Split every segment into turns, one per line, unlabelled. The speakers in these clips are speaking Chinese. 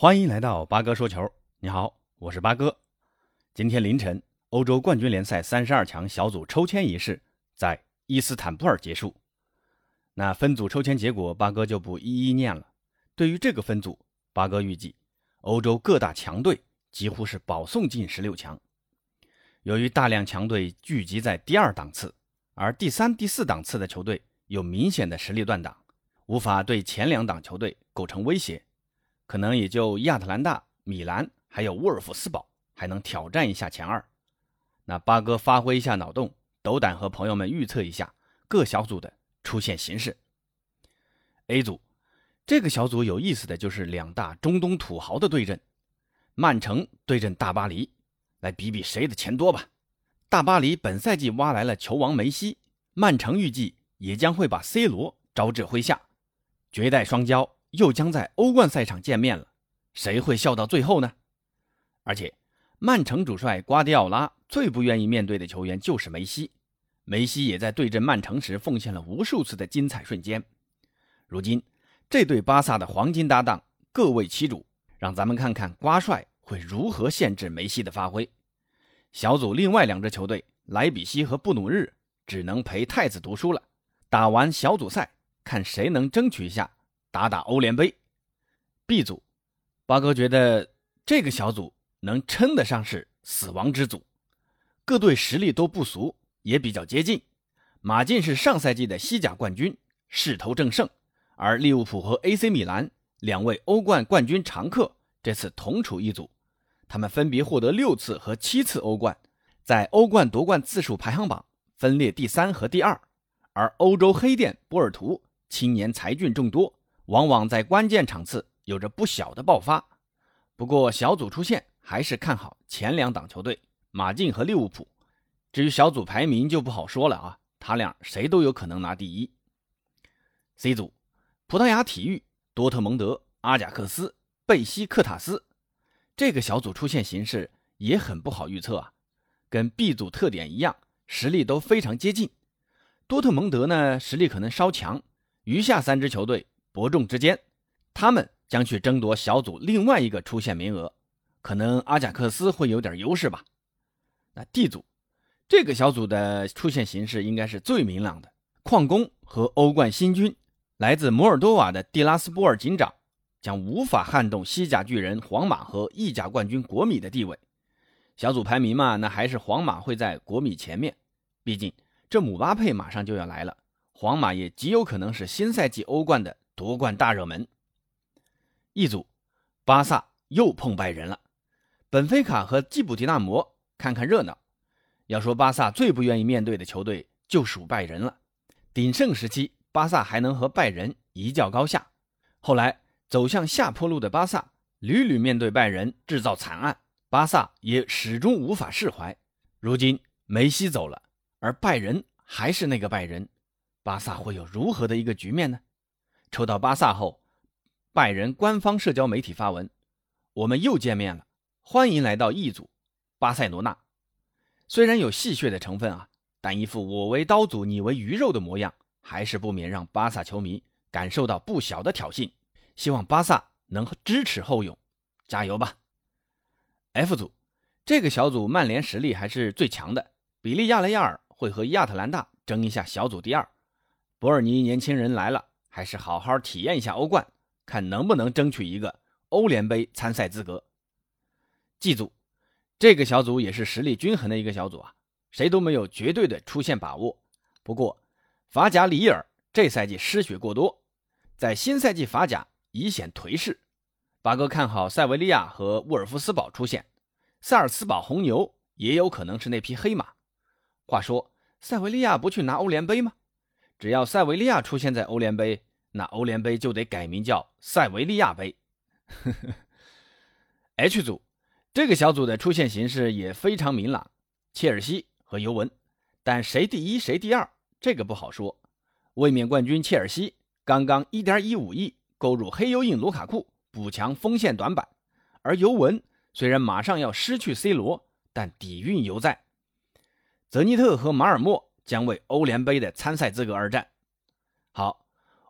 欢迎来到八哥说球。你好，我是八哥。今天凌晨，欧洲冠军联赛三十二强小组抽签仪式在伊斯坦布尔结束。那分组抽签结果，八哥就不一一念了。对于这个分组，八哥预计欧洲各大强队几乎是保送进十六强。由于大量强队聚集在第二档次，而第三、第四档次的球队有明显的实力断档，无法对前两档球队构成威胁。可能也就亚特兰大、米兰还有沃尔夫斯堡还能挑战一下前二。那八哥发挥一下脑洞，斗胆和朋友们预测一下各小组的出线形势。A 组这个小组有意思的就是两大中东土豪的对阵，曼城对阵大巴黎，来比比谁的钱多吧。大巴黎本赛季挖来了球王梅西，曼城预计也将会把 C 罗招至麾下，绝代双骄。又将在欧冠赛场见面了，谁会笑到最后呢？而且，曼城主帅瓜迪奥拉最不愿意面对的球员就是梅西，梅西也在对阵曼城时奉献了无数次的精彩瞬间。如今，这对巴萨的黄金搭档各为其主，让咱们看看瓜帅会如何限制梅西的发挥。小组另外两支球队莱比锡和布努日只能陪太子读书了，打完小组赛，看谁能争取一下。打打欧联杯，B 组，八哥觉得这个小组能称得上是死亡之组，各队实力都不俗，也比较接近。马竞是上赛季的西甲冠军，势头正盛，而利物浦和 AC 米兰两位欧冠冠军常客这次同处一组，他们分别获得六次和七次欧冠，在欧冠夺冠次数排行榜分列第三和第二。而欧洲黑店波尔图青年才俊众多。往往在关键场次有着不小的爆发，不过小组出线还是看好前两档球队马竞和利物浦。至于小组排名就不好说了啊，他俩谁都有可能拿第一。C 组，葡萄牙体育、多特蒙德、阿贾克斯、贝西克塔斯，这个小组出线形势也很不好预测啊。跟 B 组特点一样，实力都非常接近。多特蒙德呢，实力可能稍强，余下三支球队。伯仲之间，他们将去争夺小组另外一个出线名额，可能阿贾克斯会有点优势吧。那 D 组这个小组的出线形势应该是最明朗的，矿工和欧冠新军来自摩尔多瓦的蒂拉斯波尔警长将无法撼动西甲巨人皇马和意甲冠军国米的地位。小组排名嘛，那还是皇马会在国米前面，毕竟这姆巴佩马上就要来了，皇马也极有可能是新赛季欧冠的。夺冠大热门，一组，巴萨又碰拜仁了。本菲卡和基普迪纳摩看看热闹。要说巴萨最不愿意面对的球队，就属拜仁了。鼎盛时期，巴萨还能和拜仁一较高下。后来走向下坡路的巴萨，屡屡面对拜仁制造惨案，巴萨也始终无法释怀。如今梅西走了，而拜仁还是那个拜仁，巴萨会有如何的一个局面呢？抽到巴萨后，拜仁官方社交媒体发文：“我们又见面了，欢迎来到 E 组，巴塞罗那。”虽然有戏谑的成分啊，但一副我为刀俎，你为鱼肉的模样，还是不免让巴萨球迷感受到不小的挑衅。希望巴萨能知耻后勇，加油吧！F 组这个小组，曼联实力还是最强的，比利亚雷亚尔会和亚特兰大争一下小组第二。博尔尼年轻人来了。还是好好体验一下欧冠，看能不能争取一个欧联杯参赛资格。记住，这个小组也是实力均衡的一个小组啊，谁都没有绝对的出线把握。不过，法甲里尔这赛季失血过多，在新赛季法甲已显颓势。八哥看好塞维利亚和沃尔夫斯堡出现，塞尔斯堡红牛也有可能是那匹黑马。话说，塞维利亚不去拿欧联杯吗？只要塞维利亚出现在欧联杯。那欧联杯就得改名叫塞维利亚杯。H 组这个小组的出线形势也非常明朗，切尔西和尤文，但谁第一谁第二这个不好说。卫冕冠军切尔西刚刚1.15亿购入黑油印卢卡库补强锋线短板，而尤文虽然马上要失去 C 罗，但底蕴犹在。泽尼特和马尔默将为欧联杯的参赛资格而战。好。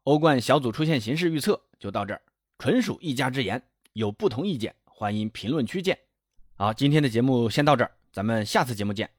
欧冠小组出现形势预测就到这儿，纯属一家之言，有不同意见，欢迎评论区见。好，今天的节目先到这儿，咱们下次节目见。